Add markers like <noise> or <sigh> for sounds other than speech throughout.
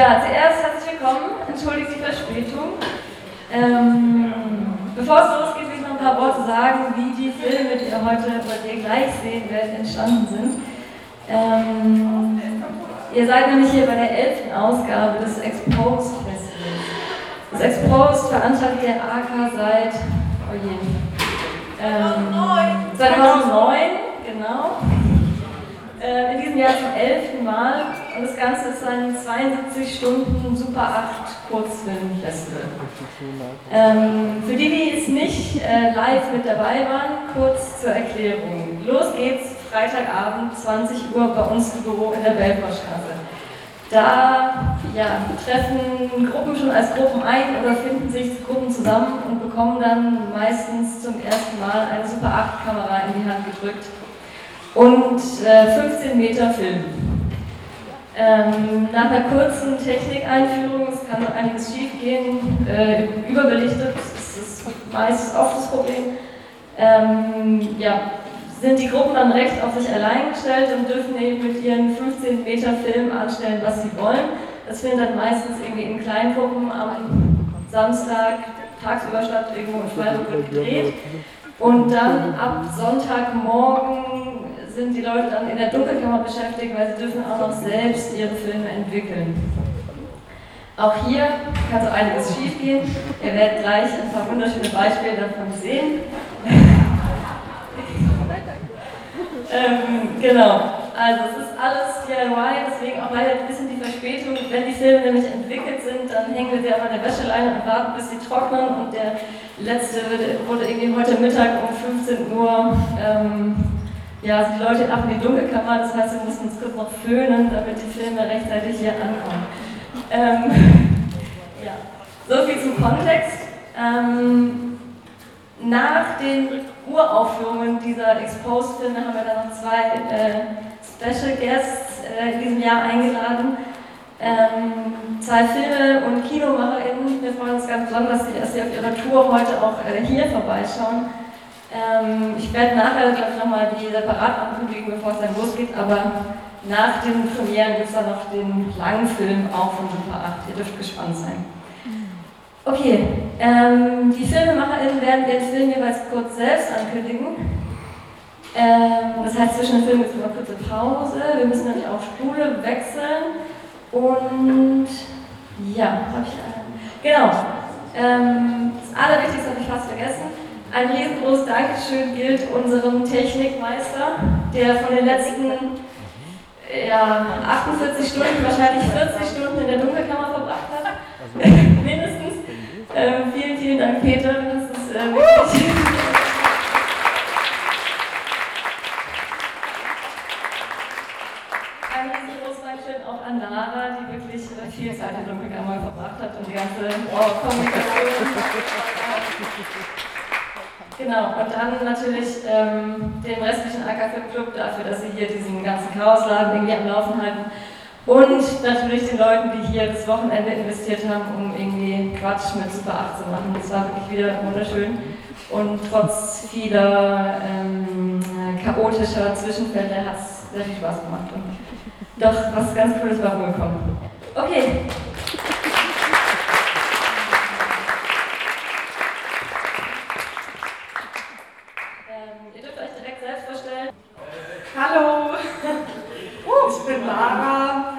Ja, zuerst herzlich willkommen. Entschuldigt die Verspätung. Ähm, bevor es losgeht, will ich noch ein paar Worte sagen, wie die Filme, die ihr heute bei dir gleich sehen werdet, entstanden sind. Ähm, ihr seid nämlich hier bei der elften Ausgabe des Exposed Festivals. Das Exposed veranstaltet der AK seit, oh je, ähm, 2009, genau. Äh, in diesem Jahr zum elften Mal und das Ganze ist ein 72 Stunden Super 8 Kurzfilmfestival. Ähm, für die, die es nicht äh, live mit dabei waren, kurz zur Erklärung. Los geht's Freitagabend, 20 Uhr bei uns im Büro in der Belfortstraße. Da ja, treffen Gruppen schon als Gruppen ein oder finden sich Gruppen zusammen und bekommen dann meistens zum ersten Mal eine Super 8 Kamera in die Hand gedrückt und äh, 15 Meter Film. Ähm, nach einer kurzen Technikeinführung, es kann einiges schief gehen, äh, überbelichtet, das ist meist oft das Problem, ähm, ja, sind die Gruppen dann recht auf sich allein gestellt und dürfen eben mit ihren 15 Meter Film anstellen, was sie wollen. Das findet dann meistens irgendwie in kleinen Gruppen am Samstag, tagsüber statt, irgendwo in Freiburg gedreht. Und dann ab Sonntagmorgen sind die Leute dann in der Dunkelkammer beschäftigt, weil sie dürfen auch noch selbst ihre Filme entwickeln. Auch hier kann so einiges schiefgehen. Ihr werdet gleich ein paar wunderschöne Beispiele davon sehen. <laughs> ähm, genau, also es ist alles DIY, deswegen auch leider ein bisschen die Verspätung. Wenn die Filme nämlich entwickelt sind, dann hängen wir sie auf einer Wäscheleine und warten, bis sie trocknen. Und der letzte wurde irgendwie heute Mittag um 15 Uhr ähm, ja, also die Leute ab in die Dunkelkammer, das heißt, wir mussten uns kurz noch föhnen, damit die Filme rechtzeitig hier ankommen. Ähm, <laughs> ja. So viel zum Kontext. Ähm, nach den Uraufführungen dieser Exposed-Filme haben wir dann noch zwei äh, Special Guests äh, in diesem Jahr eingeladen. Ähm, zwei Filme- und KinomacherInnen. Wir freuen uns ganz besonders, dass sie auf ihrer Tour heute auch äh, hier vorbeischauen. Ähm, ich werde nachher, glaube ich, nochmal die separat ankündigen, bevor es dann losgeht, aber nach den Premieren gibt es dann noch den langen Film auch von Super 8. Ihr dürft gespannt sein. Okay, ähm, die FilmemacherInnen werden den Film jeweils kurz selbst ankündigen. Ähm, das heißt, zwischen den Filmen gibt es immer kurze Pause. Wir müssen nämlich auch Spule wechseln. Und ja, habe ich. Genau. Ähm, das Allerwichtigste habe ich fast vergessen. Ein riesengroßes Dankeschön gilt unserem Technikmeister, der von den letzten ja, 48 Stunden, wahrscheinlich 40 Stunden in der Dunkelkammer verbracht hat. <laughs> Mindestens. Ähm, vielen, vielen Dank, Peter. Das ist äh, wirklich. Ein riesengroßes Dankeschön auch an Lara, die wirklich äh, viel Zeit in der Dunkelkammer verbracht hat und die ganze oh, Kommunikation. <laughs> Genau, und dann natürlich ähm, den restlichen AK Club dafür, dass sie hier diesen ganzen Chaosladen irgendwie am Laufen halten. Und natürlich den Leuten, die hier das Wochenende investiert haben, um irgendwie Quatsch mit Super 8 zu machen. Das war wirklich wieder wunderschön. Und trotz vieler ähm, chaotischer Zwischenfälle hat es sehr viel Spaß gemacht. Und doch was ganz Cooles war rumgekommen. Okay. Hallo, ich bin Lara.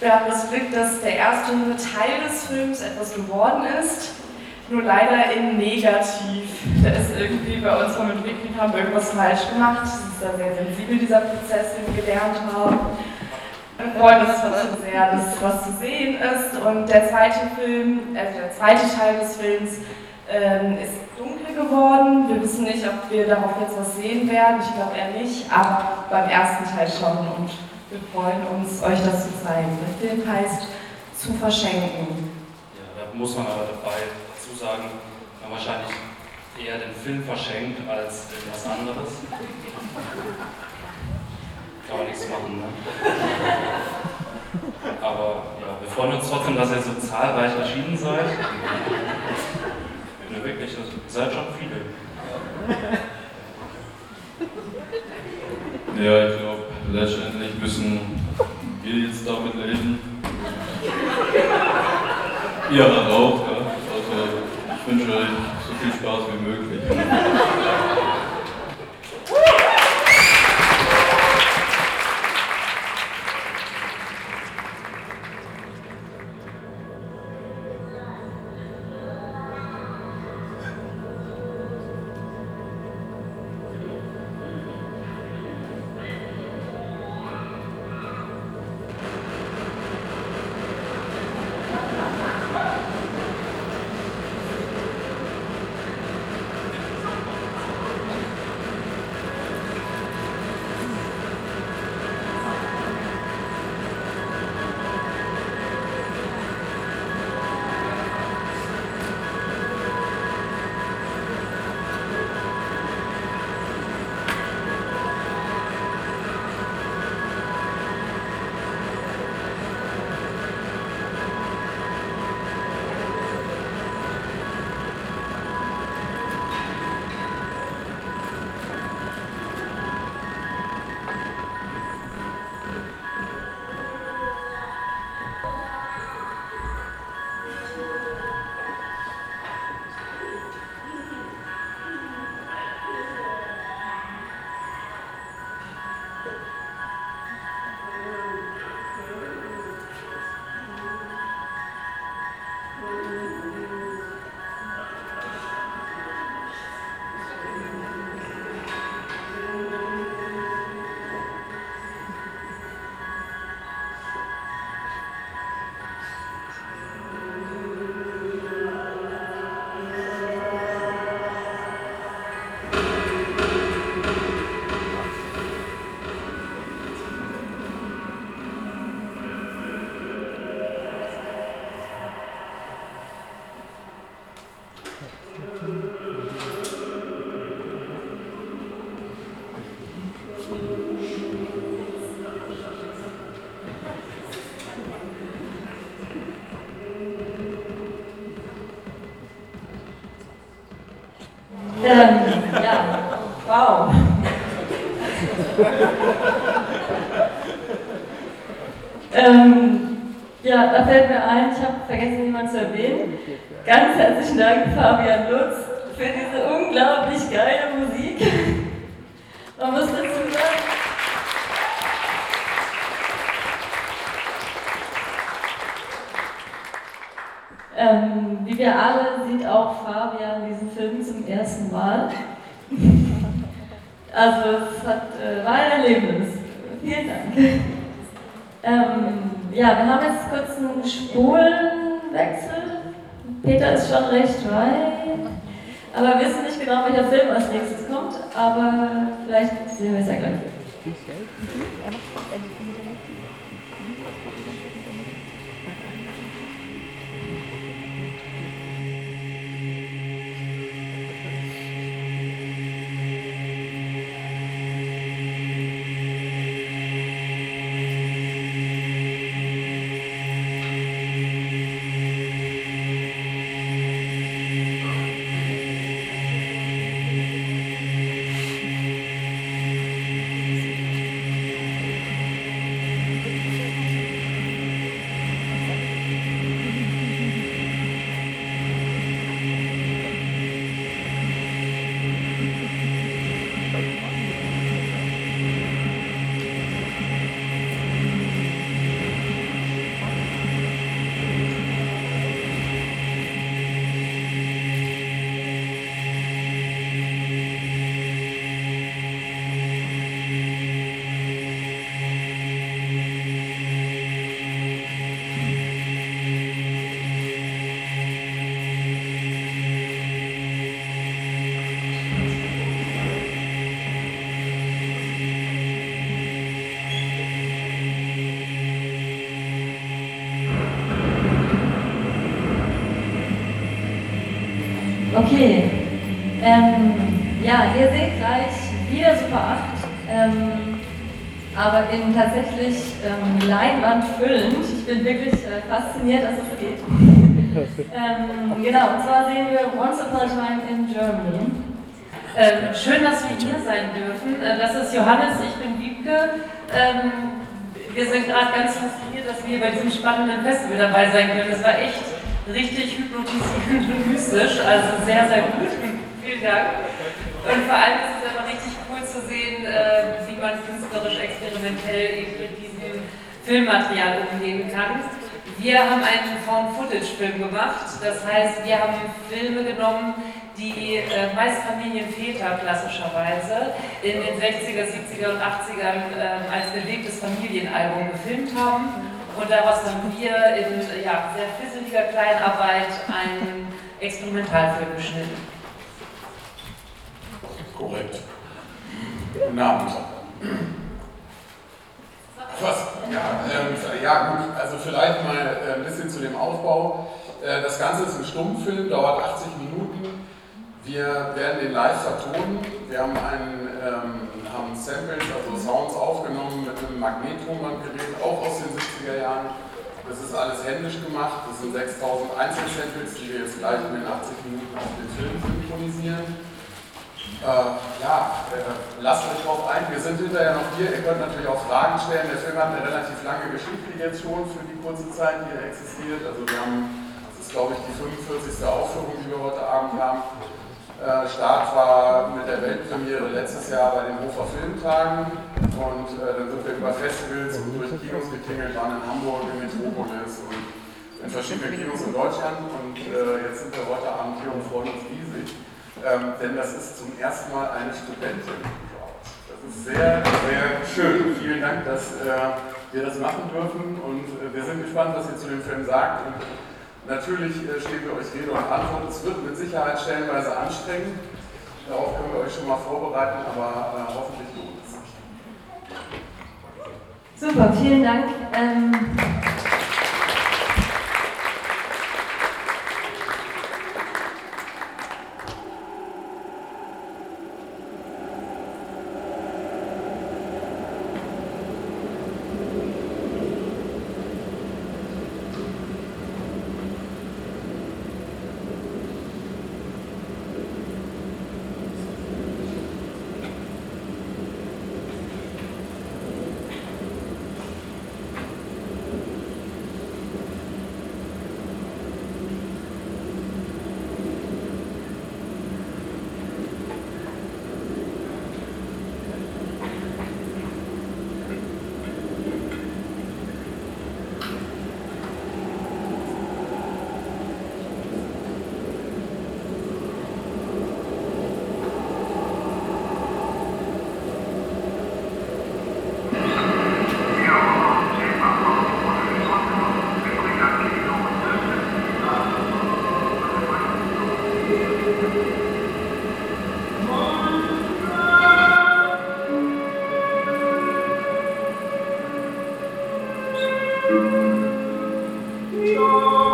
Wir haben das Glück, dass der erste Teil des Films etwas geworden ist, nur leider in negativ. Da ist irgendwie bei uns vom Entwickeln haben wir irgendwas falsch gemacht. Es ist da sehr sensibel, dieser Prozess, den wir gelernt haben. Wir freuen uns trotzdem sehr, dass was zu sehen ist. Und der zweite Film, also der zweite Teil des Films, ähm, ist dunkel geworden. Wir wissen nicht, ob wir darauf jetzt was sehen werden. Ich glaube eher nicht, aber beim ersten Teil schon. Und wir freuen uns, euch das zu zeigen. Der Film heißt Zu verschenken. Ja, da muss man aber dabei dazu sagen, man wahrscheinlich eher den Film verschenkt als etwas anderes. <laughs> Kann man nichts machen, ne? Aber ja, wir freuen uns trotzdem, dass ihr so zahlreich erschienen seid. Ne, wirklich, ihr seid schon viele. <laughs> Ja, ich glaube, letztendlich müssen wir jetzt damit leben. ihr raucht. Ja. Also ich wünsche euch so viel Spaß wie möglich. Ähm, ja, wow. ähm, ja, da fällt mir ein, ich habe vergessen, jemanden zu erwähnen. Ganz herzlichen Dank, Fabian Lutz, für diese unglaublich geile Musik. Man muss dazu sagen, ähm, wie wir alle sieht auch Fabian diesen Film zum ersten Mal. <laughs> Also es hat, äh, war ein Erlebnis. Vielen Dank. Ähm, ja, wir haben jetzt kurz einen Spulenwechsel. Peter ist schon recht weit. Aber wir wissen nicht genau, welcher Film als nächstes kommt. Aber vielleicht sehen wir es ja gleich. Okay. Ähm, ja, ihr seht gleich wieder Super 8, ähm, aber in tatsächlich ähm, Leinwand füllend. Ich bin wirklich äh, fasziniert, dass es geht. <laughs> ähm, genau, und zwar sehen wir Once Upon a Time in Germany. Ähm, schön, dass wir hier sein dürfen. Äh, das ist Johannes, ich bin Wiebke. Ähm, wir sind gerade ganz fasziniert, dass wir bei diesem spannenden Festival dabei sein können. Es war echt richtig hypnotisierend mystisch. Also sehr, sehr gut. Vielen Dank. Und vor allem ist es einfach richtig cool zu sehen, äh, wie man künstlerisch experimentell eben mit diesem Filmmaterial umgehen kann. Wir haben einen Found-Footage-Film gemacht. Das heißt, wir haben Filme genommen, die äh, meist Familienväter klassischerweise in den 60er, 70er und 80ern äh, als bewegtes Familienalbum gefilmt haben. Und daraus haben wir in ja, sehr fisseliger Kleinarbeit einen Experimentalfilm geschnitten. Korrekt. Guten Abend. Was? Ja, ähm, ja, gut, also vielleicht mal äh, ein bisschen zu dem Aufbau. Äh, das Ganze ist ein Stummfilm, dauert 80 Minuten. Wir werden den live vertonen. Wir haben, einen, ähm, haben Samples, also Sounds aufgenommen mit einem Magnetronbandgerät, auch aus den 70er Jahren. Das ist alles händisch gemacht. Das sind 6000 Einzelsamples, die wir jetzt gleich in den 80 Minuten auf den Film synchronisieren. Äh, ja, äh, lasst euch drauf ein. Wir sind hinterher noch hier. Ihr könnt natürlich auch Fragen stellen. Der Film hat eine relativ lange Geschichte jetzt schon für die kurze Zeit, die er existiert. Also wir haben, das ist glaube ich die 45. Aufführung, die wir heute Abend haben. Äh, Start war mit der Weltpremiere letztes Jahr bei den Hofer Filmtagen und äh, dann sind wir über Festivals und durch Kinos getingelt, waren in Hamburg, in Metropolis und in verschiedenen Kinos in Deutschland und äh, jetzt sind wir heute Abend hier und freuen uns riesig ähm, denn das ist zum ersten Mal eine Studentin Das ist sehr, sehr schön. Vielen Dank, dass äh, wir das machen dürfen und äh, wir sind gespannt, was ihr zu dem Film sagt. Und natürlich äh, stehen wir euch Rede und Antwort. Es wird mit Sicherheit stellenweise anstrengend. Darauf können wir euch schon mal vorbereiten, aber äh, hoffentlich lohnt es sich. Super, vielen Dank. Ähm Oh.